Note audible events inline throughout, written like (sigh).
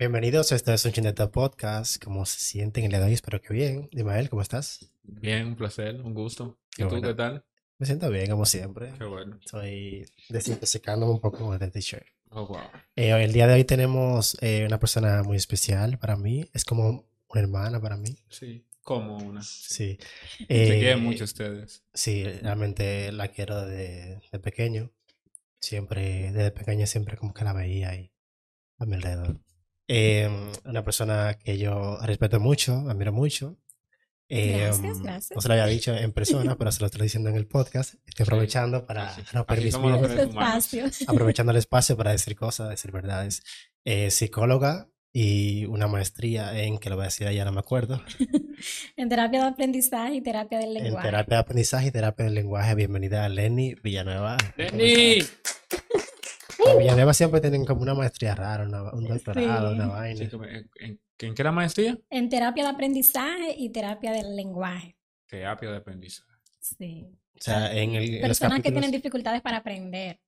Bienvenidos, este es un Chineta Podcast. ¿Cómo se sienten el día de hoy? Espero que bien. Dimael, ¿cómo estás? Bien, un placer, un gusto. Qué ¿Y tú bueno. qué tal? Me siento bien, como siempre. Qué bueno. Estoy desintoxicándome un poco con este t-shirt. Oh, wow. Eh, el día de hoy tenemos eh, una persona muy especial para mí. Es como una hermana para mí. Sí, como una. Sí. Sí. Se Eh, quieren mucho ustedes. Sí, realmente la quiero de, de pequeño. Siempre, desde pequeño siempre como que la veía ahí a mi alrededor. Eh, una persona que yo respeto mucho, admiro mucho. Eh, Gracias, gracias. No se lo había dicho en (laughs) persona, pero se lo estoy diciendo en el podcast. Estoy aprovechando para Sí, sí. romper mis miedos, aprovechando el espacio para decir cosas, decir verdades. Eh, psicóloga y una maestría en, que lo voy a decir ya no me acuerdo, (laughs) En terapia de aprendizaje y terapia del en lenguaje. terapia de aprendizaje y terapia del lenguaje. Bienvenida a Lenny Villanueva. ¡Lenny! Los Villanueva siempre tienen como una maestría rara, una- un doctorado, Sí. una vaina. ¿En, en, en qué era maestría? En terapia de aprendizaje y terapia del lenguaje. Terapia de aprendizaje. Sí. O sea, en, el- en los Personas que tienen dificultades para aprender.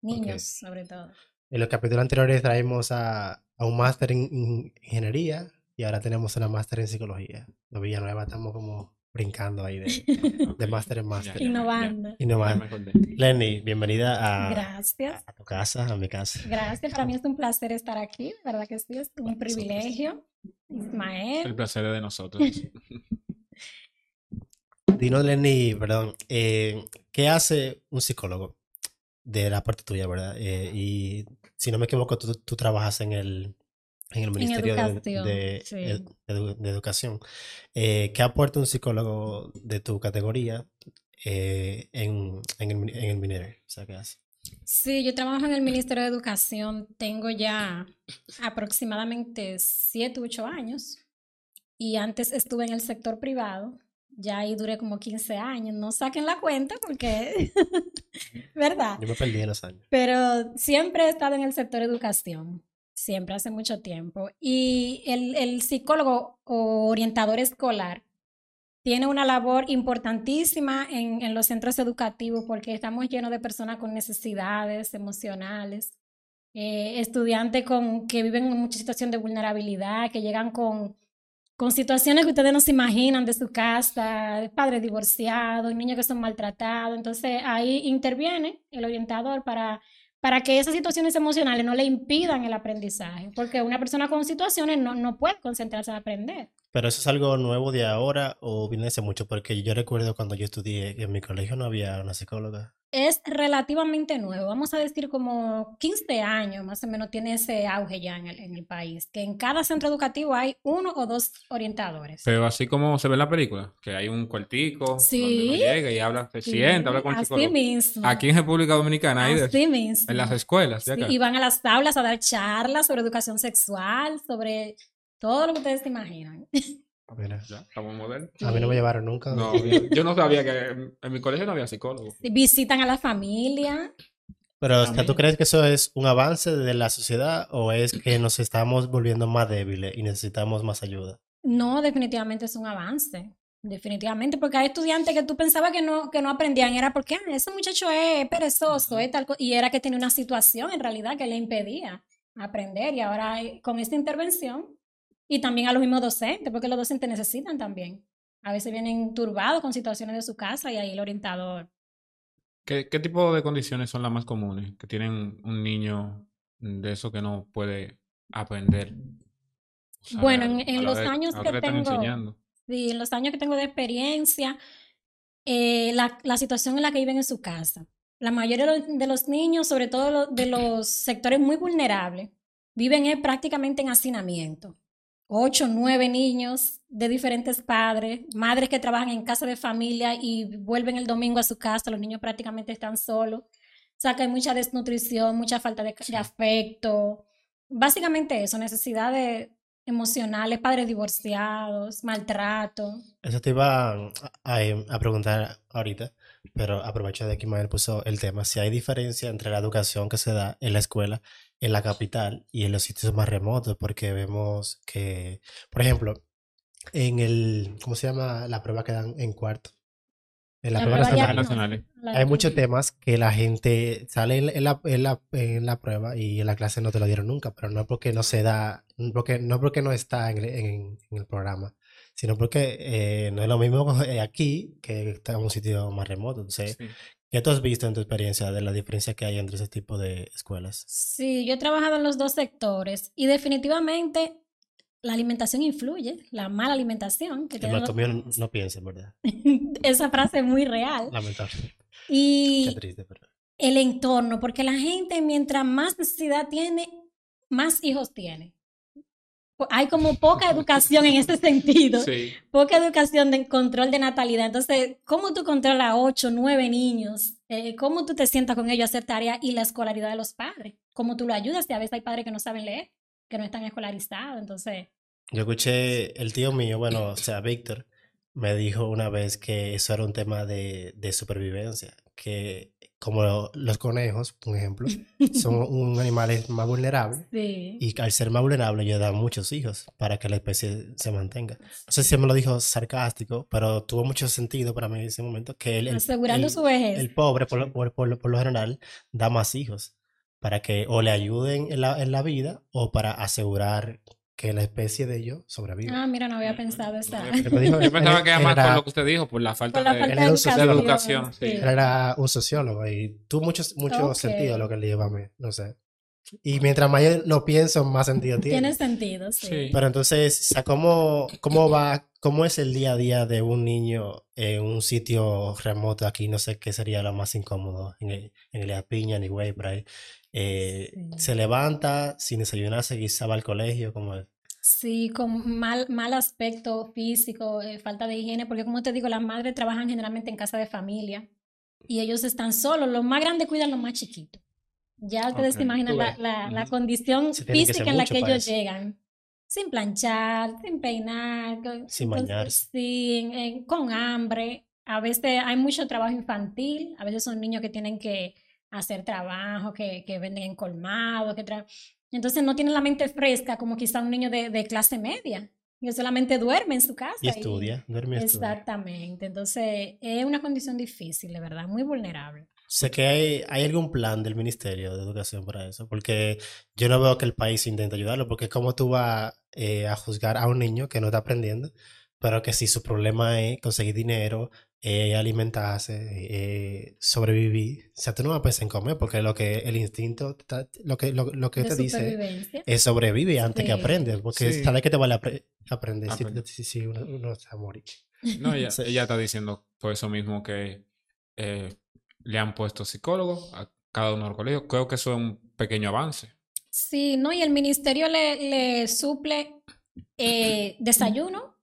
Niños, sobre todo. en los capítulos anteriores traímos a, a un máster en, en ingeniería y ahora tenemos una máster en psicología. Los Villanueva estamos como brincando ahí de, (laughs) de máster en máster. Innovando. Acordé. Lenny, bienvenida a, Gracias. a tu casa, a mi casa. Gracias. Para mí es un placer estar aquí. de ¿Verdad que sí? Es un privilegio. El Ismael. placer es de nosotros. (laughs) Dinos, Lenny, perdón, eh, ¿qué hace un psicólogo de la parte tuya, verdad? Eh, y si no me equivoco, tú, tú trabajas en el, en el Ministerio de, educación, de- sí. ed- edu- de Educación. Eh, ¿qué aporta un psicólogo de tu categoría eh, en, en el, en el Minero? O sea, ¿qué hace? Sí, yo trabajo en el Ministerio de Educación. Tengo ya aproximadamente 7 u 8 años. Y antes estuve en el sector privado. Ya ahí duré como 15 años. No saquen la cuenta porque, (laughs) ¿verdad? Yo me perdí en los años. Pero siempre he estado en el sector educación. Siempre, hace mucho tiempo. Y el, el psicólogo o orientador escolar tiene una labor importantísima en, en los centros educativos porque estamos llenos de personas con necesidades emocionales, eh, estudiantes con, que viven en mucha situación de vulnerabilidad, que llegan con, con situaciones que ustedes no se imaginan de su casa, de padres divorciados, niños que son maltratados. Entonces ahí interviene el orientador para, para que esas situaciones emocionales no le impidan el aprendizaje, porque una persona con situaciones no, no puede concentrarse en aprender. ¿Pero eso es algo nuevo de ahora o viene hace mucho? Porque yo recuerdo cuando yo estudié que en mi colegio no había una psicóloga. es relativamente nuevo, vamos a decir como 15 años más o menos tiene ese auge ya en el, en el país, que en cada centro educativo hay uno o dos orientadores. Pero así como se ve en la película, que hay un cuartico Sí. donde uno llega y habla, se Sí, sienta, habla con el así psicólogo. mismo. Aquí en República Dominicana hay de. Así mismo. En las escuelas de Sí, acá. y van a las tablas a dar charlas sobre educación sexual, sobre todo lo que ustedes se imaginan. (laughs) Mira, Ya, estamos modernos. a mí no me llevaron nunca. No, (laughs) yo, no sabía que en, en mi colegio no había psicólogo. Visitan a la familia. Pero, o sea, ¿tú crees que eso es un avance de la sociedad o es que nos estamos volviendo más débiles y necesitamos más ayuda? No, definitivamente es un avance. Definitivamente, porque hay estudiantes que tú pensabas que no, que no aprendían, era porque ah, ese muchacho es perezoso, es tal co-", y era que tenía una situación en realidad que le impedía aprender. Y ahora con esta intervención, y también a los mismos docentes, porque los docentes necesitan también. A veces vienen turbados con situaciones de su casa y ahí el orientador. ¿Qué, qué tipo de condiciones son las más comunes que tienen un niño de eso que no puede aprender? O sea, Bueno, en- los años que tengo-. Sí, en los años que tengo de experiencia, eh, la, la situación en la que viven en su casa. La mayoría de los, de los niños, sobre todo de los sectores muy vulnerables, viven eh, prácticamente en hacinamiento. Ocho, nueve niños de diferentes padres, madres que trabajan en casa de familia y vuelven el domingo a su casa, los niños prácticamente están solos. O sea que hay mucha desnutrición, mucha falta de, de afecto. Básicamente eso, necesidades emocionales, padres divorciados, maltrato. Eso te iba a, a- a preguntar ahorita, pero aprovecho de que Mael puso el tema, si hay diferencia entre la educación que se da en la escuela, en la capital y en los sitios más remotos, porque vemos que, por ejemplo, en el, ¿cómo se llama? La prueba que dan en cuarto. En la La prueba prueba nacional. Hay muchos temas que la gente sale en, en la, en, la, en la prueba y en la clase no te lo dieron nunca, pero no porque no se da porque, no porque no está en, el- en- en el programa, sino porque eh, no es lo mismo (laughs) aquí que está en un sitio más remoto. Entonces, Sí. ¿Qué tú has visto en tu experiencia de la diferencia que hay entre ese tipo de escuelas? Sí, yo he trabajado en los dos sectores y definitivamente la alimentación influye, la mala alimentación que los no, no piensen, ¿verdad? (laughs) Esa frase es muy real. Lamentablemente. Qué Y triste, pero... el entorno, porque la gente mientras más necesidad tiene, más hijos tiene. Hay como poca educación en ese (laughs) sentido, Sí. poca educación de control de natalidad. Entonces, ¿cómo tú controlas ocho, nueve niños? Eh, ¿Cómo tú te sientas con ellos a hacer tarea y la escolaridad de los padres? ¿Cómo tú lo ayudas? Y a veces hay padres que no saben leer, que no están escolarizados. Entonces, Yo escuché, el tío mío, bueno, o sea, Víctor, me dijo una vez que eso era un tema de, de supervivencia, que como los conejos, por ejemplo, son (laughs) un animales más vulnerables sí. y al ser más vulnerables ellos dan muchos hijos para que la especie se mantenga. No sé si me lo dijo sarcástico, pero tuvo mucho sentido para mí en ese momento que el, el- Asegurando el- su vejez. el pobre, por lo, por- por por lo general, da más hijos para que o le ayuden en la, en la vida o para asegurar que la especie de ellos sobreviva. Ah, mira, no había pensado esa. (laughs) Dijo- Yo pensaba que era más por lo que usted dijo, por la falta Por la de, falta de socio- educación. de educación, sí. Él era un sociólogo y tuvo mucho, mucho Ok. sentido lo que le lleva a mí, no sé. Y mientras más yo lo pienso, más sentido tiene. Tiene sentido, sí. Sí. Pero entonces, o sea, ¿cómo, ¿cómo va, cómo es el día a día de un niño en un sitio remoto aquí? No sé qué sería lo más incómodo, en el, en el Piña, ni güey, por ahí. Eh, Sí. Se levanta sin desayunarse, quizá va al colegio, como es. Sí, con mal, mal aspecto físico, eh, falta de higiene, porque como te digo, las madres trabajan generalmente en casa de familia y ellos están solos. Los más grandes cuidan los más chiquitos. Ya ustedes se Ok, imaginan la, la- la Ujú. condición Se física en la que ellos eso. llegan. Sin planchar, sin peinar, Sin bañarse. con hambre. A veces hay mucho trabajo infantil, a veces son niños que tienen que hacer trabajo, que, que venden en colmado, que tra- entonces no tienen la mente fresca como quizá un niño de, de clase media, que solamente duerme en su casa. Y estudia, duerme y estudia. Exactamente, entonces es una condición difícil, de verdad, muy vulnerable. Sé que hay, hay algún plan del Ministerio de Educación para eso, porque yo no veo que el país intente ayudarlo, porque cómo tú vas eh, a juzgar a un niño que no está aprendiendo, pero que si su problema es conseguir dinero, eh, alimentarse, eh, sobrevivir, o sea, tú no vas a pensar en comer, porque lo que el instinto, está- lo que, lo, lo que te dice es sobrevive antes que Sí. aprende, porque Sí. sabes que te vale apre- aprender si, Aprende. si, si uno, uno a morir. No, ella, Sí. (laughs) ella está diciendo por eso mismo que eh, le han puesto psicólogos a cada uno de los colegios. Creo que eso es un pequeño avance. Sí, ¿no? Y el ministerio le, le suple eh, desayuno,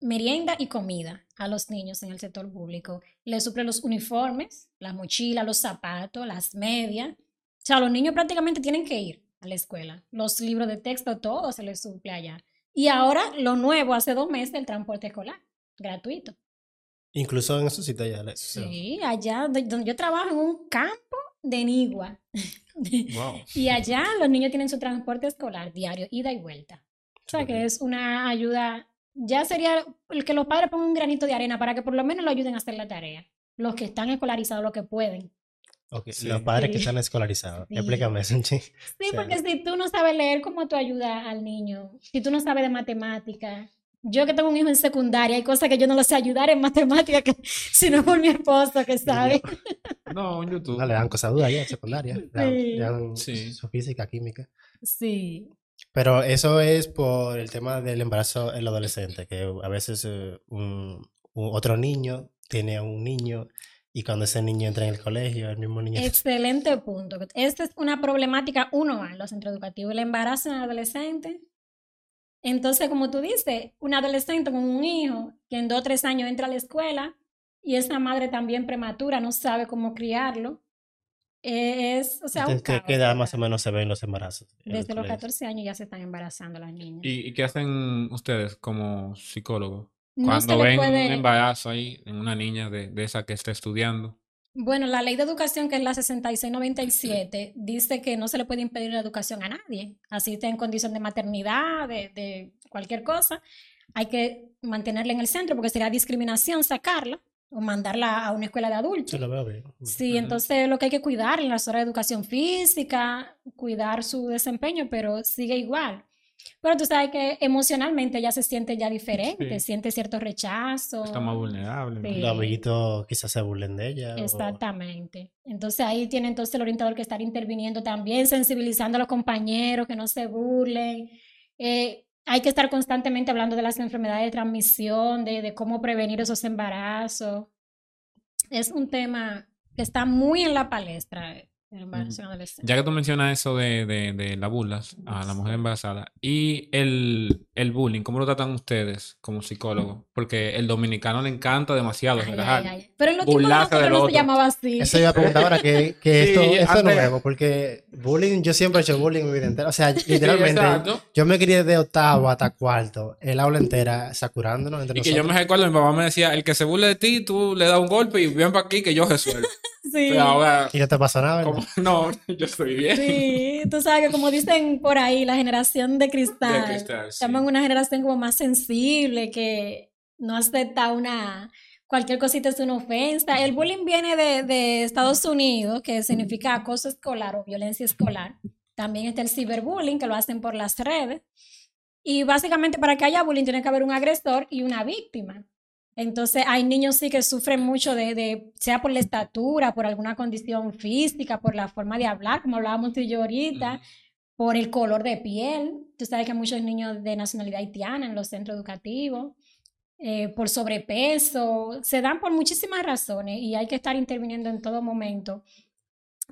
merienda y comida a los niños en el sector público. Le suple los uniformes, las mochilas, los zapatos, las medias. O sea, los niños prácticamente tienen que ir a la escuela. Los libros de texto, todo se les suple allá. Y ahora, lo nuevo, hace dos meses, el transporte escolar, gratuito. Incluso en esos sitios ya le- Sí, allá donde donde yo trabajo en un campo de Nigua. (laughs) Wow. Y allá los niños tienen su transporte escolar diario, ida y vuelta. O sea que es una ayuda, ya sería el que los padres pongan un granito de arena para que por lo menos lo ayuden a hacer la tarea. Los que están escolarizados, los que pueden. Ok, Sí. Los padres que están escolarizados. Sí. Explícame eso. (laughs) Sí, Sí. porque si tú no sabes leer, ¿cómo tú ayudas al niño? Si tú no sabes de matemática. Yo que tengo un hijo en secundaria, hay cosas que yo no lo sé ayudar en matemática, que, (laughs) si no por mi esposo que sabe. No, en YouTube. No, le dan cosas duras ya en secundaria. Le dan- Sí. le dan Sí. su física, química. Sí. Pero eso es por el tema del embarazo en los adolescentes, que a veces eh, otro niño tiene un niño y cuando ese niño entra en el colegio, el mismo niño... (laughs) Excelente punto. Esta es una problemática uno en los centros educativos, el embarazo en adolescentes. Entonces, como tú dices, un adolescente con un hijo que en dos o tres años entra a la escuela y esa madre también prematura no sabe cómo criarlo, es, o sea, un ¿Desde qué caos, qué edad más o menos se ven los embarazos? los Desde los colegios? 14 años ya se están embarazando las niñas. ¿Y, y qué hacen ustedes como psicólogos? No Cuando ven puede- un embarazo ahí en una niña de, de esa que está estudiando. Bueno, la ley de educación, que es la 6697, dice que no se le puede impedir la educación a nadie. Así esté en condición de maternidad, de, de cualquier cosa. Hay que mantenerla en el centro porque sería discriminación sacarla o mandarla a una escuela de adultos. Sí, lo veo bien. Sí, Ujú. entonces lo que hay que cuidar en las horas de educación física, cuidar su desempeño, pero sigue igual. Pero tú sabes que emocionalmente ya se siente ya diferente, Sí. siente cierto rechazo. Está más vulnerable. Los amiguitos quizás se burlen de ella. o- Exactamente. Entonces ahí tiene entonces el orientador que estar interviniendo también, sensibilizando a los compañeros que no se burlen. Eh, hay que estar constantemente hablando de las enfermedades de transmisión, de, cómo prevenir esos embarazos. Es un tema que está muy en la palestra, Ya que tú mencionas eso de, de, de las burlas a la mujer embarazada y el, el bullying, ¿cómo lo tratan ustedes como psicólogos? Porque el dominicano le encanta demasiado Ay, relajar. ay, ay. Pero en los tiempos de no se llamaba así. Eso iba a preguntar ahora, que, que (laughs) Sí, esto, esto es nuevo, porque bullying, yo siempre he hecho bullying mi vida entera. O sea, (laughs) literalmente, exacto. yo me crié de octavo hasta cuarto, el aula entera, sacurándonos entre Y que nosotros. yo me recuerdo, mi papá me decía, el que se burle de ti, tú le das un golpe y ven para aquí que yo resuelvo. (laughs) Sí. Pero ahora, Y no te pasó nada, ¿verdad? (laughs) no, yo estoy bien. Sí, tú sabes que como dicen por ahí, la generación de cristal, De cristal, sí. llaman una generación como más sensible, que no acepta una, cualquier cosita es una ofensa. El bullying viene de, de Estados Unidos, que significa acoso escolar o violencia escolar. También está el ciberbullying, que lo hacen por las redes. Y básicamente para que haya bullying tiene que haber un agresor y una víctima. Entonces hay niños sí que sufren mucho de, de, sea por la estatura, por alguna condición física, por la forma de hablar, como hablábamos tú y yo ahorita, por el color de piel. Tú sabes que hay muchos niños de nacionalidad haitiana en los centros educativos, eh, por sobrepeso, se dan por muchísimas razones y hay que estar interviniendo en todo momento.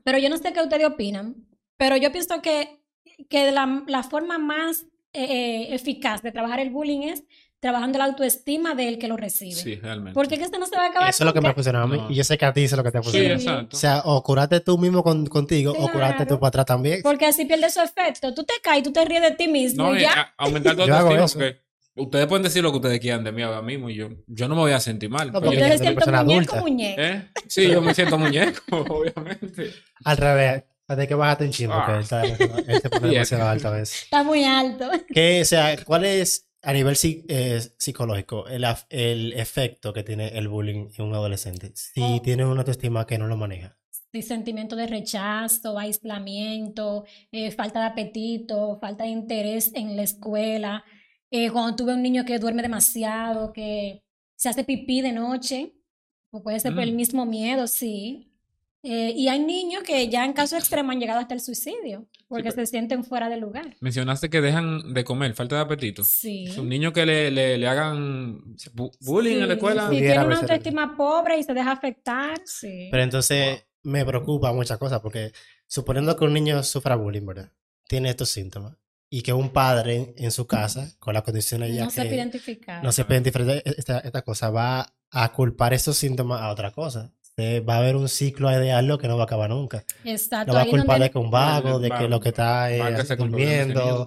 Pero yo no sé qué ustedes opinan, pero yo pienso que, que la, la forma más eh, eficaz de trabajar el bullying es trabajando la autoestima del que lo recibe. Sí, realmente. Porque que esto no se va a acabar. Eso es lo que me funcionado a mí. No. Y yo sé que a ti es lo que te ha Sí, funcionado. exacto. O sea, o curarte tú mismo con- contigo, o curarte Claro. tú para atrás también. Porque así pierde su efecto. Tú te caes, tú te ríes de ti mismo No, y ya. aumentar tu (laughs) autoestima porque ustedes pueden decir lo que ustedes quieran de mí ahora mismo y yo, yo no me voy a sentir mal. No, pero porque yo- una siento muñeco, adulta. muñeco. ¿Eh? Sí, yo me siento muñeco, (laughs) obviamente. Al revés. Hay que bajarte un chingo, porque Ah. él, está, él (laughs) se pone Bien. demasiado alto a veces. Está muy alto. Que, o sea, ¿cuál es a nivel eh, psicológico el, efecto que tiene el bullying en un adolescente? Si Oh. tiene una autoestima que no lo maneja. Sí, sentimiento de rechazo, aislamiento, eh, falta de apetito, falta de interés en la escuela. Eh, cuando tuve un niño que duerme demasiado, que se hace pipí de noche, o puede ser por el Mm. mismo miedo, sí. Eh, y hay niños que ya en caso extremo han llegado hasta el suicidio, porque se sienten fuera de lugar. Mencionaste que dejan de comer, falta de apetito. Sí. Es un niño que le, le, le hagan bu- bullying en la Sí, escuela. Si Pudiera tiene una autoestima pobre y se deja afectar, sí. Pero entonces me preocupa muchas cosas, porque suponiendo que un niño sufra bullying, ¿verdad? Tiene estos síntomas. Y que un padre en, en su casa, con las condiciones ya no se puede que identificar. no se pueden diferenciar esta, esta cosa, va a culpar estos síntomas a otra cosa. Eh, va a haber un ciclo algo que no va a acabar nunca. Exacto. Lo va a es culpar donde- de que un vago, de que lo que está eh, de niño durmiendo.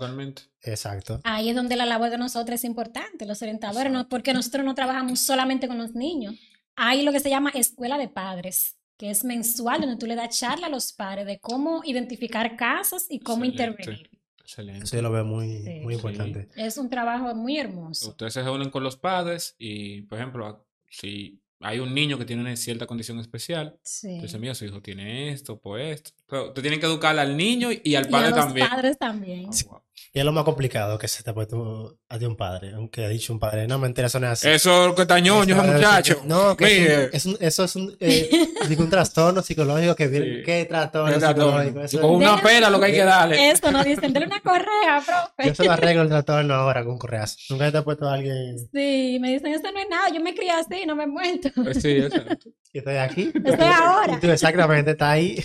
Exacto. Ahí es donde la labor de nosotros es importante, los orientadores, ¿no? porque nosotros no trabajamos solamente con los niños. Hay lo que se llama escuela de padres, que es mensual, donde tú le das charla a los padres de cómo identificar casos y cómo Excelente. intervenir. Excelente. Eso yo lo veo muy, Sí. muy Sí. importante. Es un trabajo muy hermoso. Ustedes se reúnen con los padres y, por ejemplo, si hay un niño que tiene una cierta condición especial, Sí. entonces, mira, su hijo tiene esto, pues esto. Pero te tienen que educar al niño y al Y padre a los también. padres también. Oh, wow. Y es lo más complicado que se te ha puesto a ti un padre, aunque ha dicho un padre, no, mentira, eso no es así. Eso es lo que está ñoño, ese muchacho. No, que es un, es un- eso es un, eh, (laughs) un trastorno psicológico que viene. Sí. ¿Qué trastorno trastorno. psicológico? Con una pera lo que hay que darle. Eso no dicen, denle una correa, profe. Yo se lo arreglo el (laughs) trastorno ahora con correas. Nunca te ha puesto a alguien Sí, me dicen, eso no es nada, yo me crié así, no me he muerto. Sí, (laughs) exacto. que estoy aquí. Estoy ahora. Y tú exactamente estás ahí.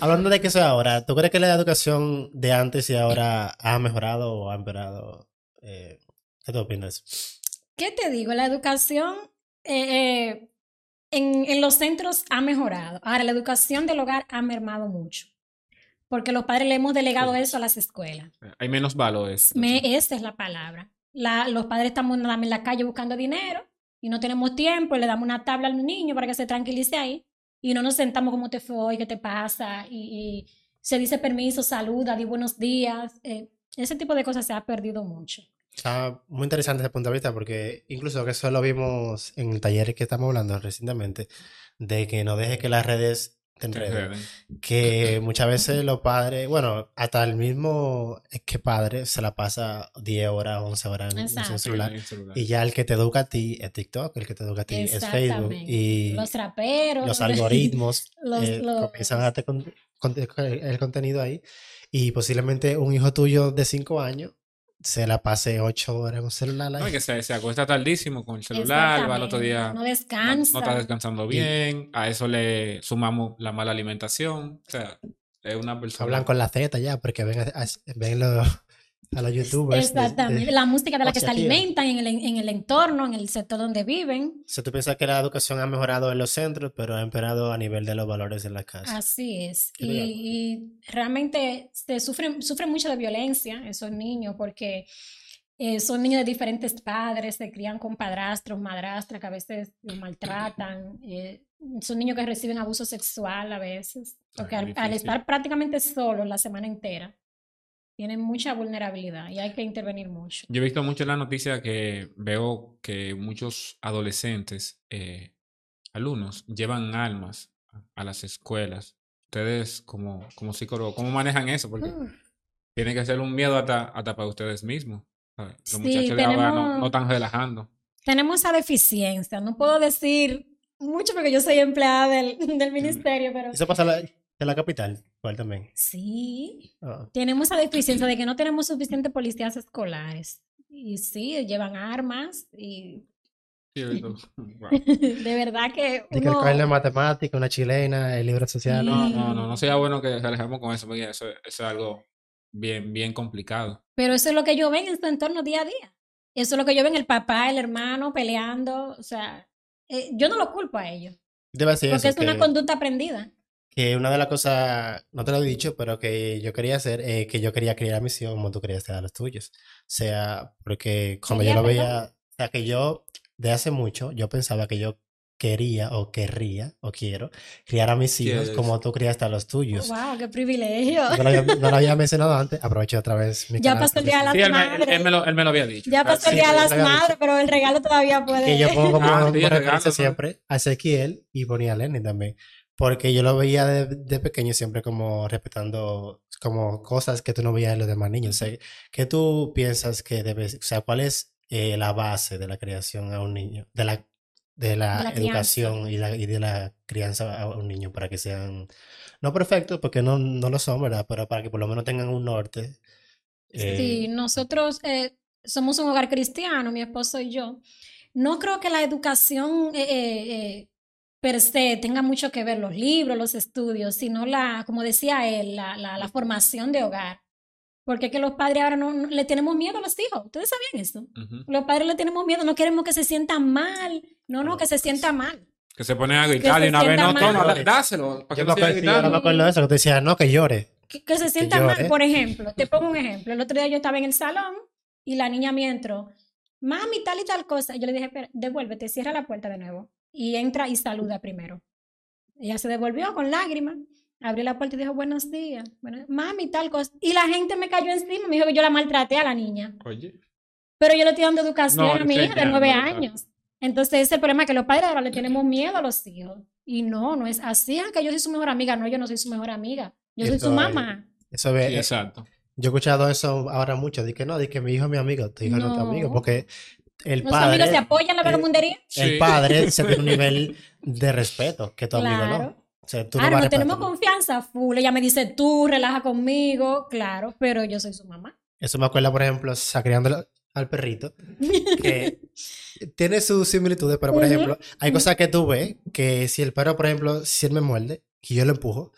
Hablando de que soy ahora, ¿tú crees que la educación de antes y ahora ha mejorado o ha empeorado? Eh, ¿Qué te opinas? ¿Qué te digo? La educación eh, eh, en, en los centros ha mejorado. Ahora, la educación del hogar ha mermado mucho. Porque los padres le hemos delegado Sí. eso a las escuelas. Hay menos valores. Me, esa es la palabra. La- los padres estamos en la calle buscando dinero y no tenemos tiempo, le damos una tabla al niño para que se tranquilice ahí y no nos sentamos como te fue hoy, qué te pasa y, se dice permiso, saluda, di buenos días. eh, ese tipo de cosas se ha perdido mucho. Está muy interesante ese punto de vista porque incluso que eso lo vimos en el taller que estamos hablando recientemente, de que no deje que las redes enreden. enreden. (laughs) Que muchas veces los padres, bueno, hasta el mismo es que padre se la pasa 10 horas, 11 horas en, en su celular. Sí, celular. Y ya el que te educa a ti es TikTok, el que te educa a ti es Facebook. Y Los traperos. los algoritmos (laughs) Los- eh, los- comienzan a darte con- con- el contenido ahí. Y posiblemente un hijo tuyo de 5 años se la pase 8 horas un celular. No, ahí. que se, se acuesta tardísimo con el celular, va al otro día. No descansa. No, está descansando bien, a eso le sumamos la mala alimentación, o sea, es una persona... Hablan con la Z ya, porque ven ven los- a los youtubers. de- de- Exactamente. La música de la que se alimentan en el, en el entorno, en el sector donde viven. O sea, tú piensas que la educación ha mejorado en los centros, pero ha empeorado a nivel de los valores en la casa. Así es. Y, y realmente se sufren, sufren mucho de violencia esos niños porque eh, son niños de diferentes padres, se crían con padrastros, madrastras que a veces los maltratan. eh, son niños que reciben abuso sexual a veces. Porque Ay, al, al estar prácticamente solos la semana entera, tienen mucha vulnerabilidad y hay que intervenir mucho. Yo he visto mucho en la noticia que veo que muchos adolescentes, eh, alumnos, llevan armas a- las escuelas. Ustedes como, como psicólogos, ¿cómo manejan eso? Porque Uf. tiene que ser un miedo hasta, hasta para ustedes mismos. Los Sí, muchachos de ahora no, no están relajando. tenemos esa deficiencia. No puedo decir mucho porque yo soy empleada del, (laughs) del ministerio, pero Eso pasa la, en la capital, igual también. sí, Ah, tenemos esa deficiencia de que no tenemos suficientes policías escolares. Y sí, llevan armas y Sí. (laughs) Wow. de verdad que y que el uno... de matemática, una chilena, el libro social. Sí. No, no, no, no sería bueno que alejemos con eso, porque eso, eso es algo bien, bien complicado. Pero eso es lo que yo ven en su entorno día a día. Eso es lo que yo ven el papá, el hermano peleando. O sea, eh, yo no lo culpo a ellos. Debe decir Porque eso, es una conducta aprendida. Que una de las cosas, no te lo he dicho, pero que yo quería hacer, eh, que yo quería criar a mis hijos como tú querías criar a los tuyos. O sea, porque cuando yo lo perdón. veía, o sea, que yo, de hace mucho, yo pensaba que yo quería o querría o quiero criar a mis hijos Quieres. como tú criaste a los tuyos. ¡Wow! ¡Qué privilegio! No lo había, (laughs) no lo había mencionado antes, aprovecho otra vez mi Ya canal pasó el día de para la- Sí, Las él me, él- madres. él me lo, él me lo había dicho. Ya pasó el día de las madres, pero el regalo todavía puede... que yo pongo (laughs) como, Ah, sí, como el regalo, referencia ¿no? siempre a Ezequiel y ponía a Lenny también. Porque yo lo veía de, de pequeño siempre como respetando como cosas que tú no veías en los demás niños. O sea, ¿qué tú piensas que debes, o sea, cuál es eh, la base de la creación a un niño, de la, de la, educación y, la, y de la crianza a un niño para que sean, no perfectos, porque no, no lo son, ¿verdad? Pero para que por lo menos tengan un norte. eh, Sí, nosotros eh, somos un hogar cristiano, mi esposo y yo. No creo que la educación eh, eh, eh, per se tenga mucho que ver los libros, los estudios, sino la, como decía él, la, la, la formación de hogar. Porque es que los padres ahora no, no- le tenemos miedo a los hijos. ¿Ustedes sabían eso? Ujú. Los padres le tenemos miedo, no queremos que se sientan mal. No, no, que se sienta mal. Que se ponen a gritar y una vez, no, toma, mal. da- dáselo. Para Yo que me no acuerdo, me acuerdo de eso, que te decía, no, que llore. Que, que se sienta mal. llore. Por ejemplo, te pongo un ejemplo. El otro día yo estaba en el salón y la niña me entró, mami, tal y tal cosa. Yo le dije, "Espera, devuélvete, cierra la puerta de nuevo. Y entra y saluda primero. Ella se devolvió con lágrimas, abrió la puerta y dijo, buenos días. Bueno, mami, tal cosa. Y la gente me cayó encima, me dijo que yo la maltraté a la niña. Oye. Pero yo le estoy dando educación No, a mi hija de nueve años. Entonces, ese es el problema que los padres ahora le tenemos miedo a los hijos. Y no, no es así, que yo soy su mejor amiga. No, yo no soy su mejor amiga. Yo soy su es- mamá. Eso ve, Sí, exacto. Yo he escuchado eso ahora mucho, de que no, de que mi hijo es mi amigo, tu hijo no, es tu amigo, porque el Los amigos padre, se apoyan en la eh, vagabundería. el Sí. padre se tiene un (laughs) nivel de respeto que tu amigo Claro. no. O sea, tú no Claro, vas a no tenemos confianza full. Ella me dice, tú relaja conmigo, claro, pero yo soy su mamá. Eso me acuerda, por ejemplo, sacriándolo al perrito, que (laughs) tiene sus similitudes, pero por ejemplo, hay cosas que tú ves que si el perro, por ejemplo, si él me muerde y yo lo empujo,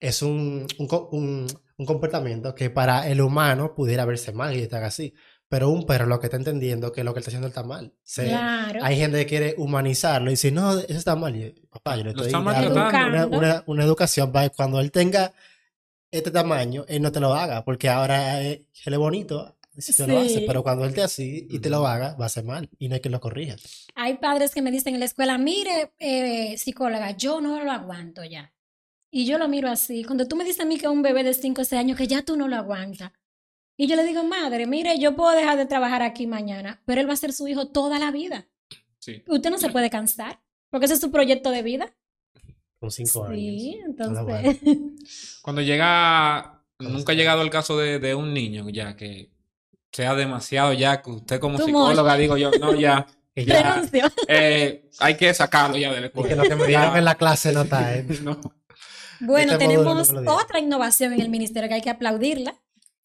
es un, un- un comportamiento que para el humano pudiera verse mal y estar así. Pero un perro lo que está entendiendo que lo que está haciendo está mal. Se- Claro. Hay gente que quiere humanizarlo y dice, no, eso está mal. Yo, papá, yo le estoy dando una, una, una educación para que cuando él tenga este tamaño, él no te lo haga, porque ahora eh, él es bonito si te lo hace, Sí. pero cuando él esté así y te lo haga, va a ser mal y no hay que lo corrija. Hay padres que me dicen en la escuela, mire, eh, psicóloga, yo no lo aguanto ya. Y yo lo miro así. Cuando tú me dices a mí que un bebé de 5 o 6 años, que ya tú no lo aguantas. Y yo le digo, madre, mire, yo puedo dejar de trabajar aquí mañana, pero él va a ser su hijo toda la vida. Sí. Usted no se puede cansar, porque ese es su proyecto de vida. Con cinco años. Sí, entonces. (laughs) Cuando llega, ¿Cómo nunca ha llegado el caso de, de un niño ya que sea demasiado ya, que usted como Too psicóloga digo yo, no, ya, (laughs) Y (laughs) eh, hay que sacarlo ya de la y que escuela. lo que me dieron en la clase no está, ¿eh? No. Bueno, Este tenemos otra innovación en el ministerio que hay que aplaudirla,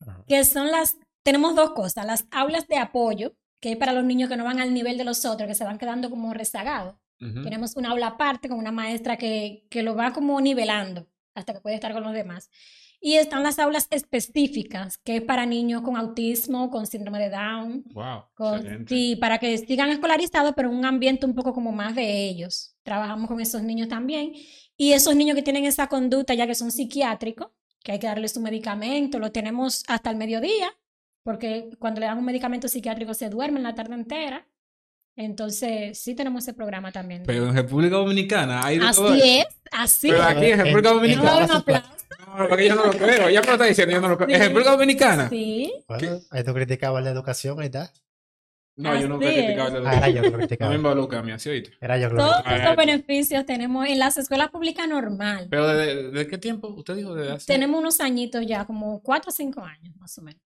Ajá. que son las, tenemos dos cosas, las aulas de apoyo, que es para los niños que no van al nivel de los otros, que se van quedando como rezagados. Tenemos una aula aparte con una maestra que, que lo va como nivelando hasta que puede estar con los demás. Y están las aulas específicas, que es para niños con autismo, con síndrome de Down, Wow, con- sí, para que sigan escolarizados, pero en un ambiente un poco como más de ellos. Trabajamos con esos niños también. Y esos niños que tienen esa conducta, ya que son psiquiátricos, que hay que darles su medicamento, lo tenemos hasta el mediodía, porque cuando le dan un medicamento psiquiátrico se duermen la tarde entera. Entonces, sí tenemos ese programa también. Pero en República Dominicana hay de todo así eso. es, así Pero es. aquí en República Dominicana. aplauso. No, porque yo no lo creo. Ya me lo está diciendo, yo no lo creo. ¿En Sí. República Dominicana? Sí. Bueno, ahí tú criticabas la educación, ahí está. No, yo criticado es. la Ah, era yo que lo No me involucra a mí, así oíste. Era yo que lo Todos eso. beneficios tenemos en las escuelas públicas normal. Pero ¿de, de qué tiempo? ¿Usted dijo de hace? Tenemos unos añitos ya, como cuatro o cinco años más o menos.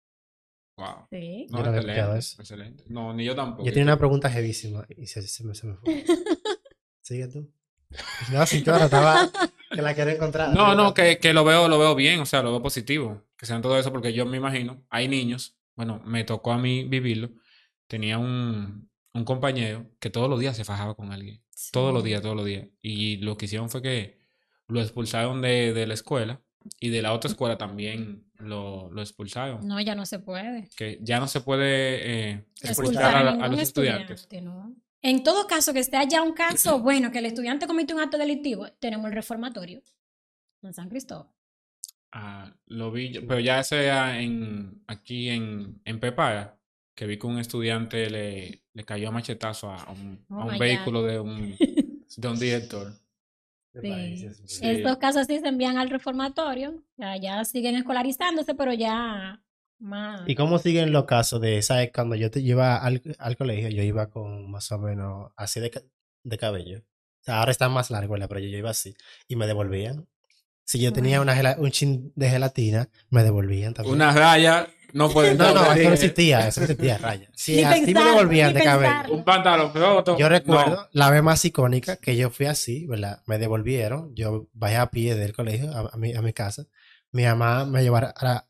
Wow. Sí. No, Yo no había excelente, escuchado eso. excelente. No, ni yo tampoco. Yo tenía una pregunta jevísima y se, se me, se me fue. (laughs) Sigue tú. No, sí, claro, estaba. Que la quiero encontrar. No, no, que, que lo veo, lo veo bien, o sea, lo veo positivo. Que sean todo eso, porque yo me imagino, hay niños, bueno, me tocó a mí vivirlo. Tenía un, un compañero que todos los días se fajaba con alguien. Todos los días, todos los días. Y lo que hicieron fue que lo expulsaron de, de la escuela y de la otra escuela también lo, lo expulsaron. No, ya no se puede. Que ya no se puede eh, expulsar a, los estudiantes. estudiante, ¿no? En todo caso, que esté allá un caso, (clears throat) bueno, que el estudiante cometió un acto delictivo, tenemos el reformatorio en San Cristóbal. Ah, lo vi, pero ya sea en, aquí en, en que vi que un estudiante le, le cayó a machetazo a un, Oh a un vehículo de un, (laughs) de un director. Sí. Sí. Estos casos sí se envían al reformatorio, ya, ya siguen escolarizándose, pero ya más. ¿Y cómo siguen los casos de, sabes, cuando yo te iba al, al colegio, yo iba con más o menos así de, de cabello. O sea, ahora está más largo, pero yo iba así. Y me devolvían. Si yo tenía una un chin de gelatina, me devolvían también. Una raya no puede No, no, eso no existía, eso no existía, raya. Si Ni así me devolvían ni de cabello. Un pantalón roto. Yo no. recuerdo la vez más icónica que yo fui así, ¿verdad? Me devolvieron, yo bajé a pie del colegio a, a mi, a mi casa. Mi mamá me llevó a, a,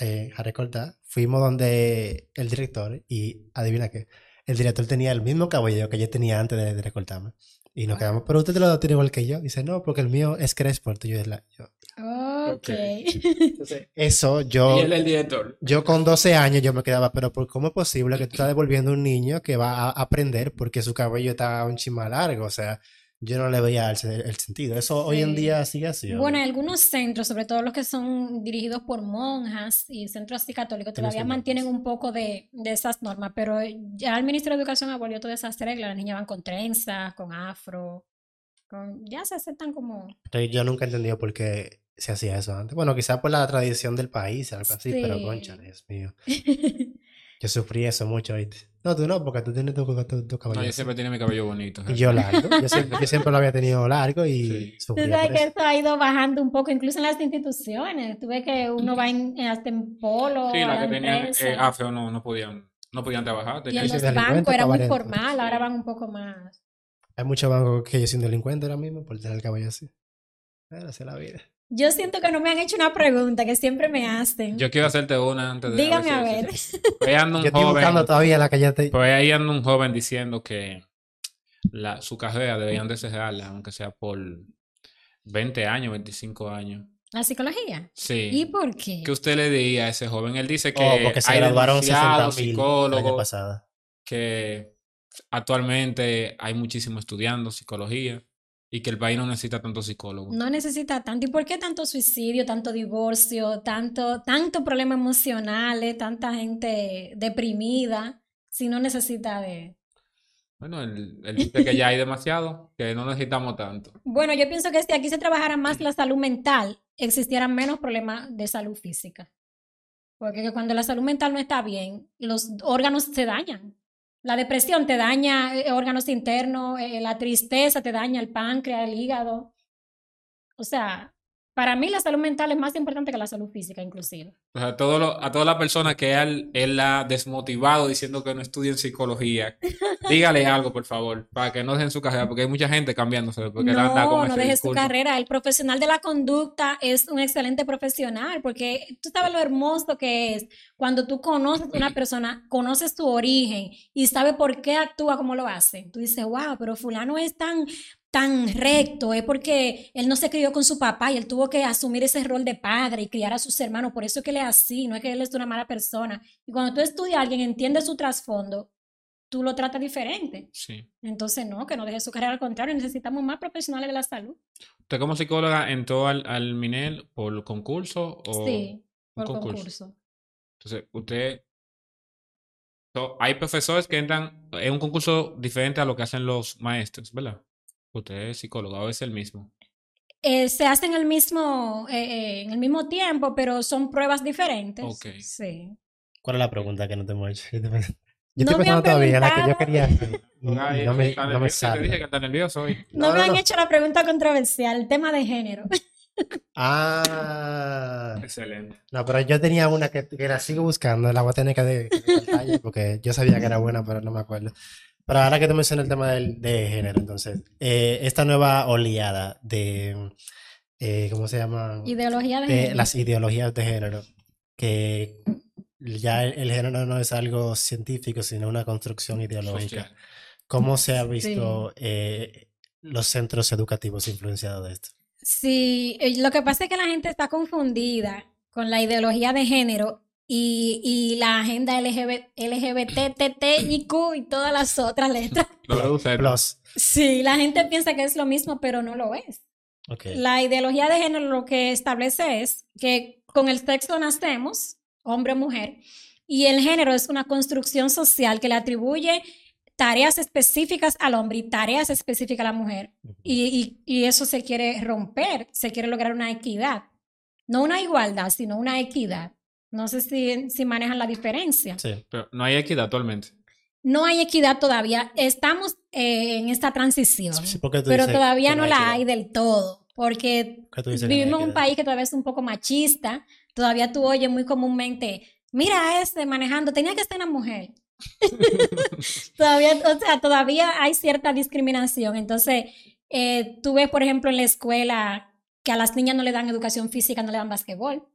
eh, a recortar. Fuimos donde el director y adivina qué, el director tenía el mismo cabello que yo tenía antes de, de recortarme. Y nos quedamos, pero usted lo tiene igual que yo. Dice, no, porque el mío es crespo, el tuyo es la... Yo. Ok. (laughs) Entonces, eso yo... Y él el director. Yo con 12 años yo me quedaba, pero ¿por cómo es posible que tú estás devolviendo a un niño que va a aprender porque su cabello está un chima largo? O sea, yo no le veía el, el sentido. Eso hoy en Sí. día sigue así. Bueno, hay algunos centros, sobre todo los que son dirigidos por monjas y centros así católicos, todavía mantienen normas. un poco de, de esas normas, pero ya el Ministerio de Educación abolió todas esas reglas. Las niñas van con trenzas, con afro, con, ya se aceptan como... Pero Yo nunca he entendido por qué se hacía eso antes. Bueno, quizás por la tradición del país, algo así, pero Sí. concha, Dios mío. (laughs) Yo sufrí eso mucho, ¿viste? No, tú no, porque tú tienes tu, tu, tu cabello. No, yo siempre tiene mi cabello bonito. Y yo largo. Yo siempre, yo (laughs) siempre lo había tenido largo y Sí. Tú sufría sabes por que eso. esto ha ido bajando un poco, incluso en las instituciones. Tú ves que uno va en, hasta en polo, Sí, la que tenían eh, afro no, no podían, no podían trabajar. y en los bancos era muy formal, ahora van un poco más... Hay muchos bancos que yo soy un delincuente ahora mismo por tener el cabello así. Pero así es la vida. Yo siento que no me han hecho una pregunta que siempre me hacen. Yo quiero hacerte una antes de... Dígame a si- ver. Por ahí anda un Yo estoy joven- buscando todavía la te... Por ahí anda un joven diciendo que la, su carrera deberían de cerrarla, aunque sea por 20 años, 25 años. ¿La psicología? ¿Y Sí. por qué? ¿Qué usted le diría a ese joven? Él dice que Oh, porque se hay graduaron 60 demasiados mil el año psicólogos, que actualmente hay muchísimos estudiando psicología y que el país no necesita tantos psicólogos. No necesita tanto. ¿Y por qué tanto suicidio, tanto divorcio, tanto, tanto problemas emocionales, tanta gente deprimida, si no necesita de... Bueno, él, él dice que ya hay demasiado, que no necesitamos tanto. (laughs) Bueno, yo pienso que si aquí se trabajara más la salud mental, existieran menos problemas de salud física. Porque que cuando la salud mental no está bien, los órganos se dañan. La depresión te daña eh, órganos internos, eh, la tristeza te daña el páncreas, el hígado. O sea, para mí la salud mental es más importante que la salud física, inclusive. O sea, todo lo- a todas las personas que él, él ha desmotivado diciendo que no estudien psicología, (laughs) dígale algo, por favor, para que no dejen su carrera, porque hay mucha gente cambiándose porque él anda con No, no dejes tu carrera. El profesional de la conducta es un excelente profesional porque tú sabes lo hermoso que es cuando tú conoces a una (clears throat) persona, conoces su origen y sabes por qué actúa como lo hace. Tú dices, wow, pero fulano es tan, tan recto, es porque él no se crió con su papá y él tuvo que asumir ese rol de padre y criar a sus hermanos. Por eso es que él es así, no es que él es una mala persona. Y cuando tú estudias a alguien, entiendes su trasfondo, tú lo tratas diferente. Sí. Entonces, no, que no deje su carrera, al contrario, necesitamos más profesionales de la salud. ¿Usted como psicóloga entró al, al Minel por concurso o sí, por concurso? concurso. Entonces, usted... so, hay profesores que entran en un concurso diferente a lo que hacen los maestros, ¿verdad? Usted es psicóloga o es el mismo. Eh, se hacen el mismo, eh, eh, en el mismo tiempo, pero son pruebas diferentes. Ok. Sí. ¿Cuál es la pregunta que no te hemos hecho? (laughs) Yo estoy No pensando todavía la que yo quería hacer. (laughs) no me, está no me nervioso, Te dije que sale. está nervioso hoy. No, No, me han hecho la pregunta controversial, el tema de género. (laughs) Ah, Excelente. no, pero yo tenía una que, que la sigo buscando, la voy a tener que de, pantalla porque yo sabía que era buena, pero no me acuerdo. Pero ahora que te mencioné el tema del, de género, entonces, eh, esta nueva oleada de, eh, ¿cómo se llama? Ideología de, de género. las ideologías de género, que ya el, el género no es algo científico, sino una construcción ideológica. Social. ¿Cómo se ha visto eh, los centros educativos influenciados de esto? Sí, eh, lo que pasa es que la gente está confundida con la ideología de género y, y la agenda LGBT, LGBT, TTIQ y todas las otras letras. (laughs) Plus. Sí, la gente piensa que es lo mismo, pero no lo es. La ideología de género lo que establece es que con el sexo nacemos, hombre o mujer, y el género es una construcción social que le atribuye tareas específicas al hombre y tareas específicas a la mujer. Y, y- y eso se quiere romper, se quiere lograr una equidad. No una igualdad, sino una equidad. No sé si, si manejan la diferencia. Sí. Pero no hay equidad actualmente. No hay equidad todavía. Estamos eh, en esta transición, Sí, ¿por qué tú pero todavía no hay la hay del todo, porque ¿Por qué tú dices que no hay vivimos en un país que todavía es un poco machista. Todavía tú oyes muy comúnmente, mira a este manejando, tenía que ser una mujer. (laughs) todavía, o sea, todavía hay cierta discriminación. Entonces, eh, tú ves, por ejemplo, en la escuela que a las niñas no le dan educación física, no le dan basquetbol,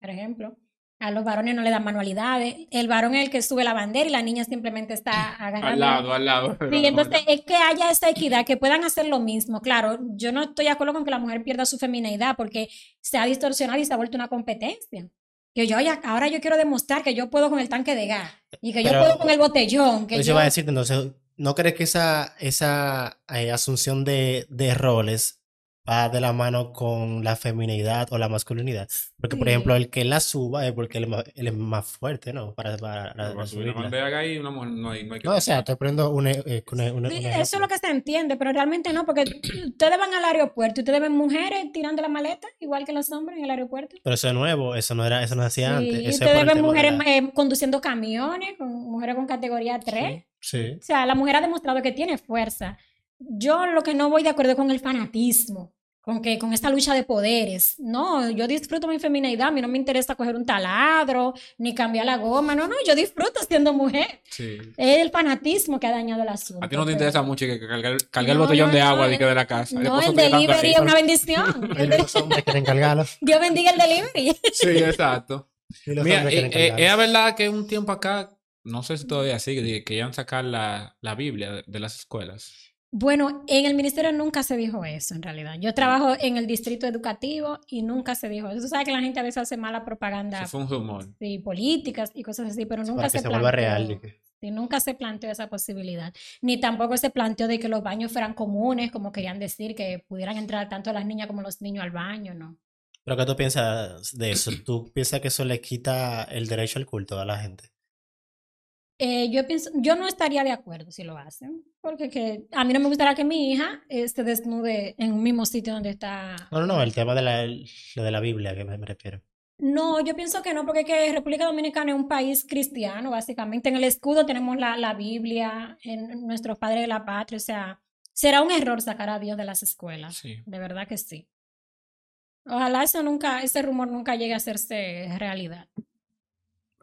por ejemplo. A los varones no le dan manualidades. El varón es el que sube la bandera y la niña simplemente está (laughs) agarrando. Al lado, al lado. Sí, entonces es que haya esa equidad, que puedan hacer lo mismo. Claro, yo no estoy de acuerdo con que la mujer pierda su femineidad porque se ha distorsionado y se ha vuelto una competencia. Que yo ya- ahora yo quiero demostrar que yo puedo con el tanque de gas y que yo puedo con el botellón. Que Pues yo, yo iba a decirte, entonces, ¿no crees que esa, esa eh, asunción de, de roles va de la mano con la feminidad o la masculinidad? Porque, por ejemplo, el que la suba es porque él es más, él es más fuerte, ¿no? Para, para, para Para subir una ahí, una mujer no hay, no hay que No, o sea, estoy poniendo un, e- eh, un, e- un, un Sí, eso es lo que se entiende, pero realmente no, porque (clears throat) ustedes van al aeropuerto y ustedes ven mujeres tirando la maleta, igual que los hombres en el aeropuerto. Pero eso es nuevo, eso no era, eso no hacía Sí, antes. Eso ustedes ven mujeres la- eh, conduciendo camiones, con, mujeres con categoría 3. Sí. O sea, la mujer ha demostrado que tiene fuerza. Yo lo que no voy de acuerdo es con el fanatismo, con que con esta lucha de poderes. No, yo disfruto mi feminidad, a mí no me interesa coger un taladro ni cambiar la goma. No, no, yo disfruto siendo mujer. Sí. Es el fanatismo que ha dañado el asunto. A ti no te pero- interesa mucho que cargar, cargar el No, botellón no, de no, agua el- de, de la casa. No, el delivery es una bendición. (laughs) Y los hombres quieren cargarlo. Dios bendiga el delivery. Sí, exacto. Mira, eh, eh, es verdad que un tiempo acá, no sé si todavía sigue, que querían sacar la, la Biblia de, de las escuelas. Bueno, en el ministerio nunca se dijo eso, en realidad. Yo trabajo en el distrito educativo y nunca se dijo eso. Tú sabes que la gente a veces hace mala propaganda Eso fue un rumor. sí, políticas y cosas así, pero nunca Para que se, se vuelva planteó. real. sí, nunca se planteó esa posibilidad. Ni tampoco se planteó de que los baños fueran comunes, como querían decir, que pudieran entrar tanto las niñas como los niños al baño, ¿no? ¿Pero qué tú piensas de eso? ¿Tú piensas que eso le quita el derecho al culto a la gente? Eh, yo pienso, yo no estaría de acuerdo si lo hacen, porque que, a mí no me gustaría que mi hija eh, se desnude en un mismo sitio donde está No, no, no, el tema de la, lo de la Biblia que me, me refiero. No, yo pienso que no, porque que República Dominicana es un país cristiano, básicamente. En el escudo tenemos la, la Biblia, en nuestros padres de la patria, o sea, será un error sacar a Dios de las escuelas. Sí. De verdad que sí. Ojalá eso nunca, ese rumor nunca llegue a hacerse realidad.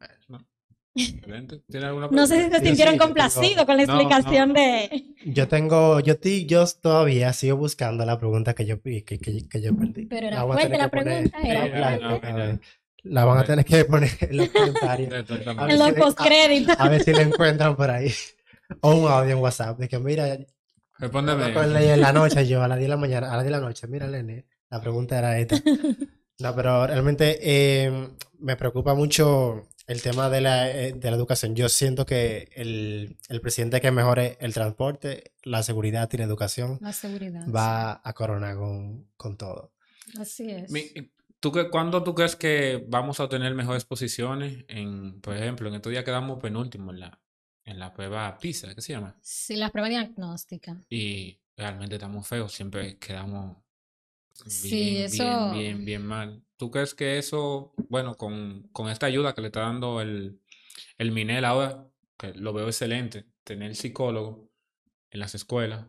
Excelente. ¿Tiene alguna No sé si se sintieron sí, complacidos tengo- con la No, explicación no. de... Yo tengo, yo, ti- yo todavía sigo buscando la pregunta que yo, que, que, que yo perdí. Pero era La fuerte la poner- pregunta, era la- la- fuerte. la- la van a tener que poner en los comentarios. (laughs) En los si- postcréditos. A ver si la encuentran por ahí. O un audio en WhatsApp de que mira, Respóndeme. con en la noche, yo a las 10 de la mañana, a las 10 de la noche, mira Lenny, la pregunta era esta. (laughs) No, pero realmente eh, me preocupa mucho el tema de la, eh, de la educación. Yo siento que el, el presidente que mejore el transporte, la seguridad y la educación La seguridad. va a coronar con, con todo. sí. Así es. Mi- ¿Tú qué, ¿Cuándo tú crees que vamos a obtener mejores posiciones? En, por ejemplo, en estos días quedamos penúltimo en la, en la prueba PISA, ¿qué se llama? Sí, las pruebas diagnósticas. Y realmente estamos feos, siempre quedamos Sí, bien, eso- bien, bien, bien mal. ¿Tú crees que eso, bueno, con, con esta ayuda que le está dando el, el Minel ahora, que lo veo excelente, tener psicólogo en las escuelas,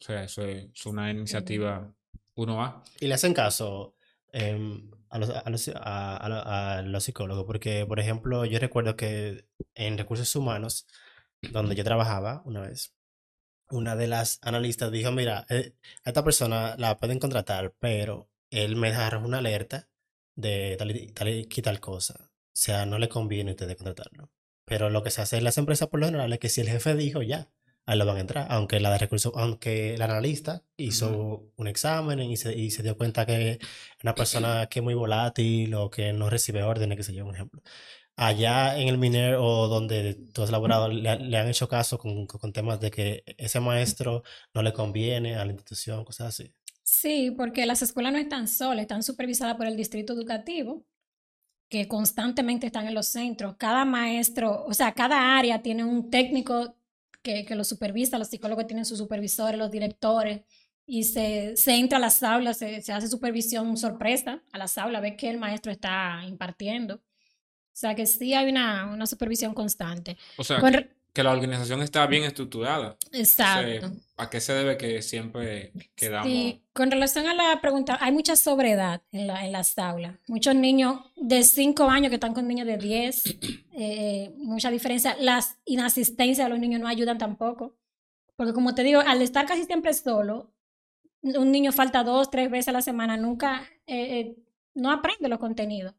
o sea, eso es una iniciativa 1A. Y le hacen caso em, a, los, a, los, a- a a los psicólogos, porque, por ejemplo, yo recuerdo que en recursos humanos, donde yo trabajaba una vez, una de las analistas dijo, mira, eh, a esta persona la pueden contratar, pero él me dejaron una alerta de tal y tal, y tal cosa. O sea, no le conviene a ustedes contratarlo. Pero lo que se hace en las empresas por lo general es que si el jefe dijo ya, ahí lo van a entrar. Aunque la de recursos, aunque el analista hizo un examen y se, y se dio cuenta que es una (clears throat) persona que es muy volátil o que no recibe órdenes, que se yo, un ejemplo. Allá en el MINER o donde tú has laborado, le, han hecho caso con, con temas de que ese maestro no le conviene a la institución, cosas así. Sí, porque las escuelas no están solas, están supervisadas por el distrito educativo, que constantemente están en los centros. Cada maestro, o sea, cada área tiene un técnico que, que lo supervisa, los psicólogos tienen sus supervisores, los directores, y se, se entra a las aulas, se, se hace supervisión sorpresa a las aulas, ve que el maestro está impartiendo. O sea, que sí hay una, una supervisión constante. O sea, Con que, la organización está bien estructurada. Exacto. Entonces, ¿A qué se debe que siempre quedamos? Sí, con relación a la pregunta, hay mucha sobriedad en, la, en las aulas. Muchos niños de 5 años que están con niños de 10, eh, mucha diferencia. Las inasistencias de los niños no ayudan tampoco. Porque como te digo, al estar casi siempre solo, un niño falta dos, tres veces a la semana, nunca, eh, eh, no aprende los contenidos.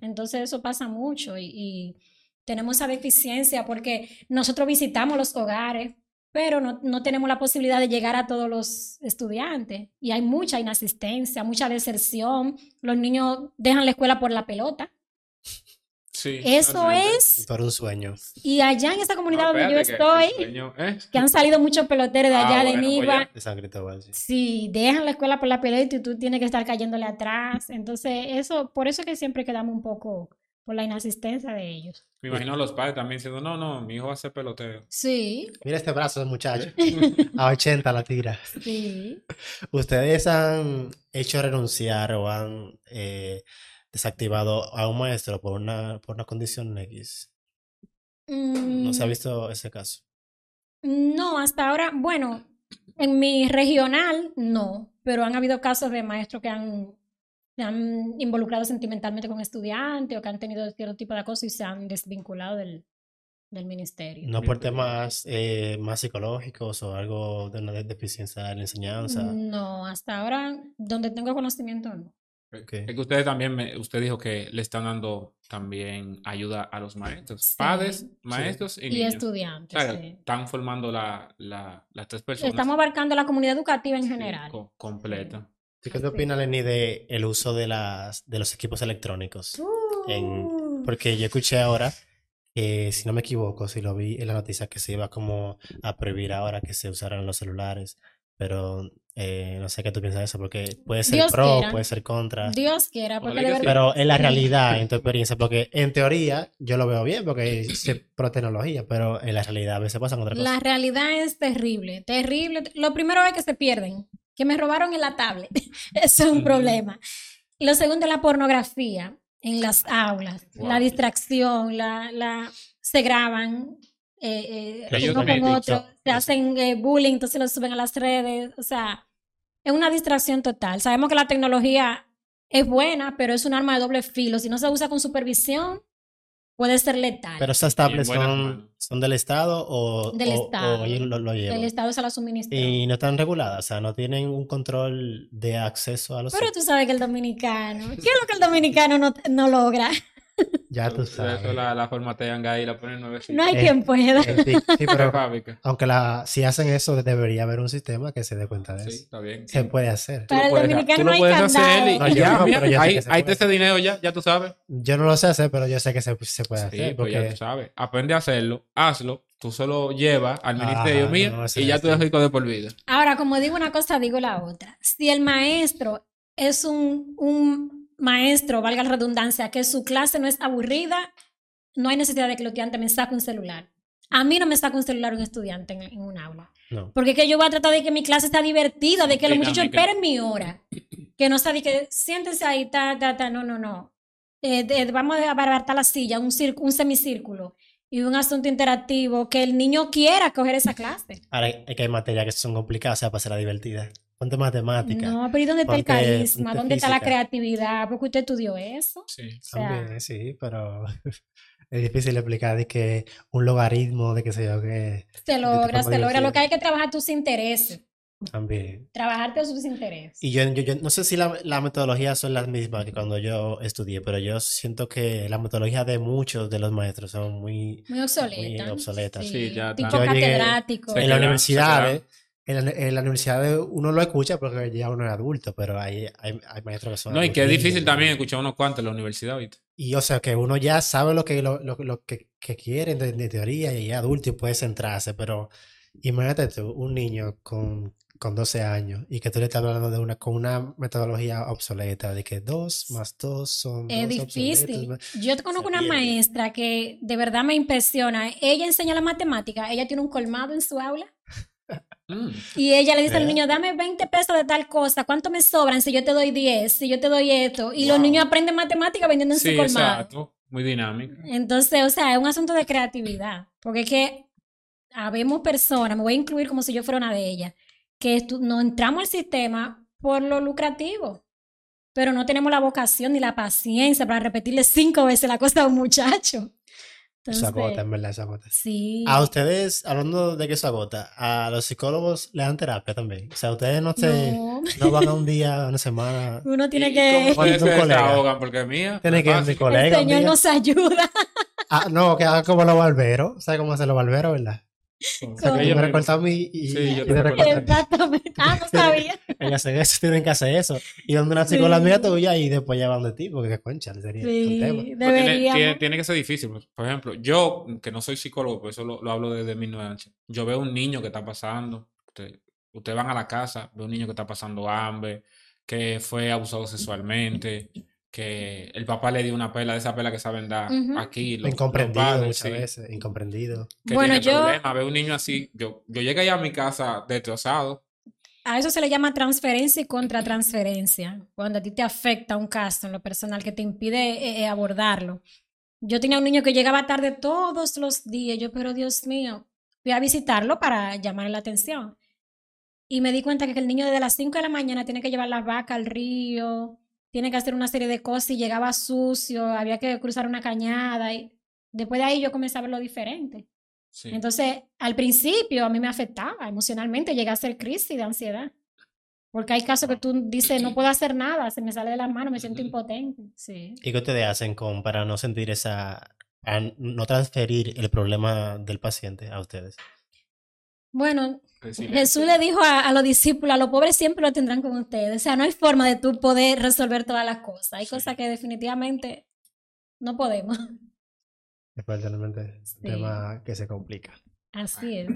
Entonces eso pasa mucho y, y tenemos esa deficiencia porque nosotros visitamos los hogares, pero no, no tenemos la posibilidad de llegar a todos los estudiantes. Y hay mucha inasistencia, mucha deserción. Los niños dejan la escuela por la pelota. Sí, Eso es. Por un sueño. Y allá en esa comunidad No, donde yo que estoy, sueño- ¿eh? que han salido muchos peloteros de Ah, allá, de bueno, pues ya. De San Cristóbal, sí. Sí, dejan la escuela por la pelota y tú tienes que estar cayéndole atrás. Entonces, eso, por eso es que siempre quedamos un poco por la inasistencia de ellos. Me imagino a los padres también diciendo, no, no, mi hijo va a ser pelotero. Sí, Mira este brazo del muchacho. (laughs) A 80 la tira. sí. ¿Ustedes han hecho renunciar o han eh, desactivado a un maestro por una, por una condición X? ¿No se ha Mm, visto ese caso? No, hasta ahora, bueno, en mi regional no, pero han habido casos de maestros que han, se han involucrado sentimentalmente con estudiantes o que han tenido cierto tipo de acoso y se han desvinculado del, del ministerio. No por temas eh, más psicológicos o algo de una de- deficiencia de la enseñanza. No, hasta ahora, donde tengo conocimiento, no. Ok. Es que ustedes también, me- usted dijo que le están dando también ayuda a los maestros, Sí, padres, maestros y Y niños. O estudiantes, sea, sí. están formando la, la- las tres personas Estamos abarcando la comunidad educativa en sí, general. co- completa. ¿Y ¿Qué te opinas, Lenny, de el uso de las de los equipos electrónicos? en- Uh, Porque yo escuché ahora, eh, si no me equivoco, si lo vi en la noticia, que se iba como a prohibir ahora que se usaran los celulares, pero eh, no sé qué tú piensas de eso, porque puede ser Dios pro, quiera. puede ser contra, Dios quiera, porque de verdad. pero en la realidad, en tu (laughs) experiencia, porque en teoría yo lo veo bien, porque es pro tecnología, pero en la realidad a veces pasan otra cosa. La realidad es terrible, terrible. Lo primero es que se pierden, que me robaron en la tablet. (laughs) Eso es un problema. Lo segundo es la pornografía en las aulas, Wow. la distracción, la, la, se graban eh, eh, uno con otro, se hacen eh, bullying, entonces lo suben a las redes. O sea, es una distracción total. Sabemos que la tecnología es buena, pero es un arma de doble filo. Si no se usa con supervisión, puede ser letal. Pero esas tablets son, son del Estado o, del o- Estado. o ellos lo, lo llevan. El Estado se la suministra. Y no están reguladas, o sea, no tienen un control de acceso a los Pero tú sabes que el dominicano, ¿qué es lo que el dominicano no, no logra? Ya tú Eso sabes. la, la formatean ahí y la ponen nuevecita. No hay Eh, quien pueda. Tic- sí, (laughs) Pero aunque la, si hacen eso, debería haber un sistema que se dé cuenta de Sí, eso. está bien. Se puede hacer. Tú lo Para el dominicano no lo hay puedes hacer candado. ya, ahí, se está ese dinero ya, ya tú sabes. Yo no lo sé hacer, pero yo sé que se, se puede Sí, hacer. pues ya Porque tú sabes. Aprende a hacerlo, hazlo, tú solo llevas al ministerio Ajá, mío no, eso y ya tú eres rico de por vida. Ahora, como digo una cosa, digo la otra. Si el maestro es un, un maestro, valga la redundancia, que su clase no es aburrida, no hay necesidad de que el estudiante me saque un celular. A mí no me saca un celular un estudiante en, en un aula. no. Porque es que yo voy a tratar de que mi clase está divertida, de que los muchachos esperen mi hora. Que no sabe que siéntense ahí, ta, ta, ta, no, no, no. Eh, de- vamos a abartar la silla, un, cir- un semicírculo y un asunto interactivo, que el niño quiera coger esa clase. Ahora es que hay materias que son complicadas, o sea, para hacerla divertida. Ponte matemática. No, pero ¿y dónde está el Ponte- carisma? ponte ¿Dónde está la creatividad? Porque usted estudió eso. Sí. O sea, También, sí, pero (laughs) es difícil explicar de que un logaritmo, de qué sé yo, que se logra, se logra. Lo que hay que trabajar tus intereses. también. Trabajarte sus intereses. Y yo, yo, yo no sé si la- las metodologías son las mismas que cuando yo estudié, pero yo siento que la metodología de muchos de los maestros son muy... Muy obsoleta. Muy obsoleta, sí, ya Tipo. Yo catedrático. Se en la quedan- universidad, se eh, en la, en la universidad uno lo escucha porque ya uno es adulto, pero hay, hay, hay maestros que son... No, y que es difícil también escuchar unos cuantos en la universidad, ¿viste? Y o sea, que uno ya sabe lo que, lo, lo, lo que, que quiere de, de teoría y es adulto y puede centrarse, pero imagínate tú, un niño con, con 12 años y que tú le estás hablando de una, con una metodología obsoleta, de que 2 más 2 son Es dos obsoletos, difícil. más- Yo conozco una maestra que de verdad me impresiona. Ella enseña la matemática. Ella tiene un colmado en su aula. (laughs) Mm. Y ella le dice al ¿Verdad? niño, dame 20 pesos de tal cosa. ¿Cuánto me sobran si yo te doy 10? Si yo te doy esto. Y los niños aprenden matemática vendiendo en Sí, su colmado. exacto. Muy dinámico. Entonces, o sea, es un asunto de creatividad. Porque es que habemos personas, me voy a incluir como si yo fuera una de ellas, que no entramos al sistema por lo lucrativo. Pero no tenemos la vocación ni la paciencia para repetirle cinco veces la cosa a un muchacho. Eso Entonces, agota, en verdad, eso agota. sí. A ustedes, hablando de que eso agota, a los psicólogos le dan terapia también. O sea, ustedes no se No, no van a un día, (laughs) una semana. uno tiene ¿Y que... cómo es Un que se colega. ahogan? Porque mía. Tiene que ir a mi colega. El Señor nos ayuda. Ah, no, que haga como los barberos. ¿Sabes cómo hacen los barberos, verdad? O sea, que recortan a mí y, Sí, yo y te. Exactamente. Ah, no (laughs) sabía. Ellos hacen eso, tienen que hacer eso. Y donde una Sí. psicóloga mía tuya y después ya van de ti, porque qué concha, sería Sí, un tema. Pero tiene, tiene- tiene que ser difícil. pues. Por ejemplo, yo, que no soy psicólogo, por eso lo, lo hablo desde mi ignorancia. Yo veo un niño que está pasando. Usted- Ustedes van a la casa, ve un niño que está pasando hambre, que fue abusado sexualmente, que el papá le dio una pela de esa pela que saben dar aquí. los- los Incomprendido padres, muchas sí, veces, incomprendido. Que Bueno, tiene yo- problemas. Veo un niño así. Yo, yo llegué allá a mi casa destrozado. A eso se le llama transferencia y contratransferencia, cuando a ti te afecta un caso en lo personal que te impide eh, eh, abordarlo. Yo tenía un niño que llegaba tarde todos los días, yo, pero Dios mío, fui a visitarlo para llamarle la atención. Y me di cuenta que el niño desde las 5 de la mañana tiene que llevar las vacas al río, tiene que hacer una serie de cosas y llegaba sucio, había que cruzar una cañada. Y después de ahí yo comencé a verlo diferente. Sí. Entonces, al principio a mí me afectaba emocionalmente, llegué a hacer crisis de ansiedad. Porque hay casos que tú dices, no puedo hacer nada, se me sale de las manos, me siento impotente. Sí. ¿Y qué ustedes hacen con, para no sentir esa, no transferir el problema del paciente a ustedes? Bueno. Jesús le dijo a, a los discípulos, a los pobres siempre lo tendrán con ustedes. O sea, no hay forma de tú poder resolver todas las cosas. Hay Sí. cosas que definitivamente no podemos. Es realmente Sí. un tema que se complica. Así es.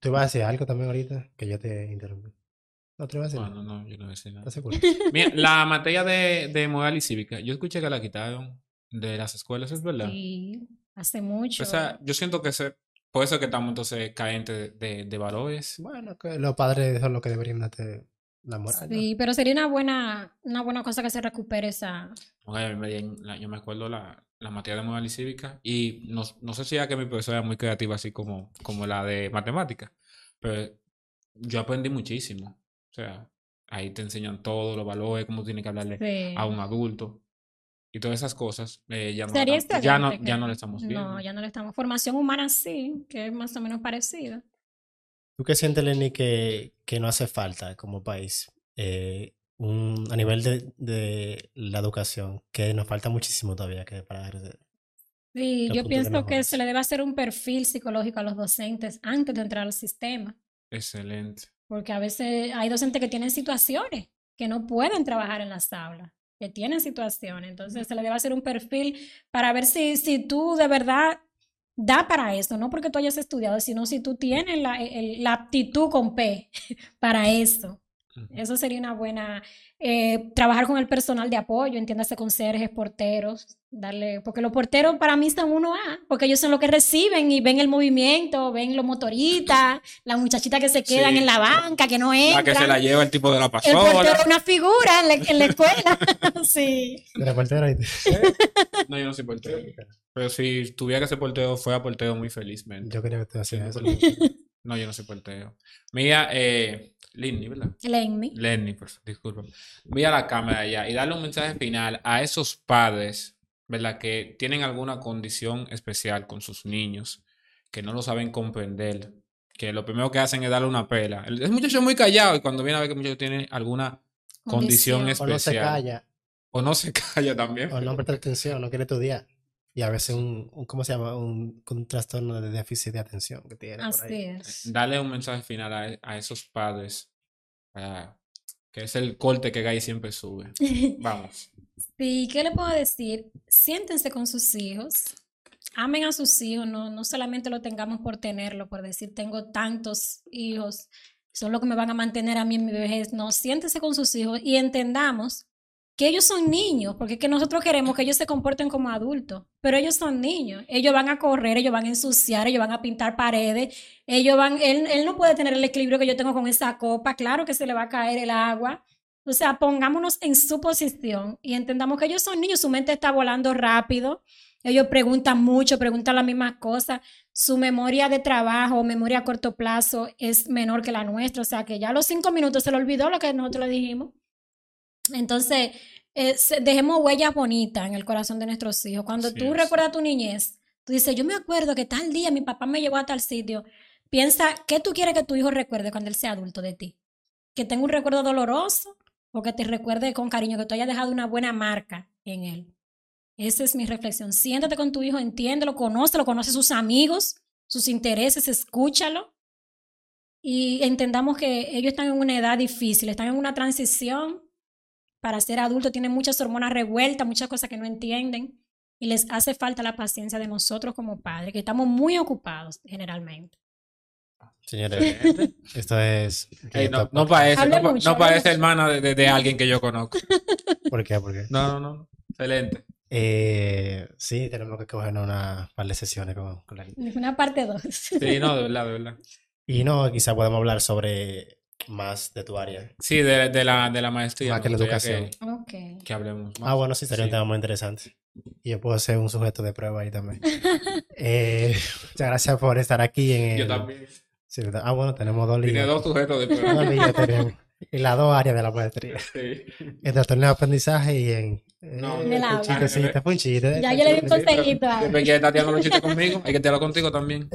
¿Tú ibas a decir algo también ahorita? Que yo te interrumpí. No, te ibas a decir No, nada. no, no, yo no voy a decir nada. ¿Estás seguro? (laughs) Mira, la materia de, de moral y cívica, yo escuché que la quitaron de las escuelas, ¿es verdad? Sí, hace mucho. O sea, yo siento que se, por eso que estamos entonces carentes de, de, de valores. Bueno, que los padres son los que deberían darte la moral. ¿no? Sí, pero sería una buena, una buena cosa que se recupere esa. Oye, a mí me dieron la- yo me acuerdo la, la materia de moral y cívica y no, no sé si era que mi profesora era muy creativa así como, como la de matemática, pero yo aprendí muchísimo. O sea, ahí te enseñan todo, los valores, cómo tienes que hablarle Sí. a un adulto y todas esas cosas. eh, ya, no, Sería la ya, no, ya no le estamos viendo. No, ya no le estamos. Formación humana sí, que es más o menos parecida. ¿Tú qué sientes, Lenny, que, que no hace falta como país? Eh, un- a nivel de, de la educación, que nos falta muchísimo todavía que para Sí, yo pienso que se le debe hacer un perfil psicológico a los docentes antes de entrar al sistema, Excelente. porque a veces hay docentes que tienen situaciones que no pueden trabajar en las aulas, que tienen situaciones, entonces se le debe hacer un perfil para ver si, si tú de verdad da para eso, no porque tú hayas estudiado, sino si tú tienes la, el- la aptitud con P (laughs) para eso. Eso sería una buena, eh, trabajar con el personal de apoyo, entiéndase conserjes, porteros, darle, porque los porteros para mí son uno a porque ellos son los que reciben y ven el movimiento, ven los motoristas, (laughs) las muchachitas que se quedan Sí. en la banca, que no entran. La que se la lleva el tipo de la el portero pasola. es una figura en la, en la escuela. (laughs) sí. De la portera, ¿viste? (laughs) No, yo no soy portero. Pero si tuviera que ser portero, fuera portero muy felizmente. Yo quería que te hacías eso. No, yo no soy portero. Mira, eh, Lindy, ¿verdad? Lenny. Lenny, por favor, disculpa. Voy a la cámara ya y darle un mensaje final a esos padres, ¿verdad? Que tienen alguna condición especial con sus niños, que no lo saben comprender, que lo primero que hacen es darle una pela. El, el muchacho es muy callado y cuando viene a ver que el muchacho tiene alguna condición, Condición. O no se especial. calla, O no se (laughs) calla también. o no presta atención, no quiere estudiar. Y a veces un, un- ¿cómo se llama? Un, un trastorno de déficit de atención que tiene por Así ahí. es. Darle un mensaje final a, a esos padres, ah, que es el corte que Guy siempre sube. (laughs) Vamos. Sí, ¿qué le puedo decir? Siéntense con sus hijos, amen a sus hijos, no, no solamente lo tengamos por tenerlo, por decir tengo tantos hijos, son los que me van a mantener a mí en mi vejez. No, siéntense con sus hijos y entendamos que ellos son niños, porque es que nosotros queremos que ellos se comporten como adultos, pero ellos son niños, ellos van a correr, ellos van a ensuciar, ellos van a pintar paredes, ellos van, él, él no puede tener el equilibrio que yo tengo con esa copa, claro que se le va a caer el agua. O sea, pongámonos en su posición y entendamos que ellos son niños, su mente está volando rápido, ellos preguntan mucho, preguntan las mismas cosas, su memoria de trabajo, memoria a corto plazo es menor que la nuestra, o sea que ya a los cinco minutos se le olvidó lo que nosotros le dijimos. Entonces, eh, dejemos huellas bonitas en el corazón de nuestros hijos. Cuando Así tú es. recuerdas tu niñez, tú dices, yo me acuerdo que tal día mi papá me llevó a tal sitio. Piensa, ¿qué tú quieres que tu hijo recuerde cuando él sea adulto de ti? ¿Que tenga un recuerdo doloroso o que te recuerde con cariño, que tú hayas dejado una buena marca en él? Esa es mi reflexión. Siéntate con tu hijo, entiéndelo, conócelo, conoce sus amigos, sus intereses, escúchalo. Y entendamos que ellos están en una edad difícil, están en una transición para ser adultos, tienen muchas hormonas revueltas, muchas cosas que no entienden. Y les hace falta la paciencia de nosotros como padres, que estamos muy ocupados generalmente. Señores, esto es... Ey, no, parece, no, mucho, parece hermana de, de- de alguien que yo conozco. ¿Por qué? ¿Por qué? No, no, no. Excelente. Eh, sí, tenemos que coger una par de sesiones con, con la Una parte dos. Sí, no, de verdad, de verdad. Y no, quizá podemos hablar sobre más de tu área. Sí, de, de la, de la maestría. Más que la educación. ok. Que, hablemos más. Ah, bueno, sí, sería un Sí. tema muy interesante. Y yo puedo ser un sujeto de prueba ahí también. (laughs) Eh, (laughs) muchas gracias por estar aquí en el... Yo también. Sí, ah, bueno, tenemos dos Tiene líneas. dos sujetos de Dos prueba. líneas tenemos. En las dos áreas de la maestría. (laughs) Sí. En trastorno de aprendizaje y en... No, eh, En el fue un habla. chistecito, fue un chiste. Ya yo le di un Sí, consejito Siempre que está tirando los chistes conmigo, hay que tirarlo contigo también.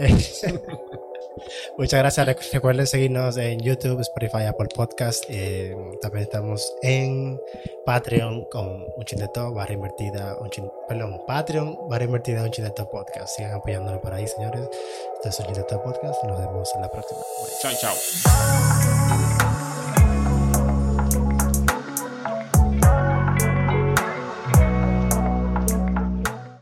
Muchas gracias. Rec- Recuerden seguirnos en YouTube, Spotify, Apple Podcast. Eh, también estamos en Patreon con un chin de barra invertida, un chin, perdón, Patreon, barra invertida, un chin de todo podcast. Sigan apoyándonos por ahí, señores. Esto es un chin todo podcast. Nos vemos en la próxima. Bye. Chao, chao.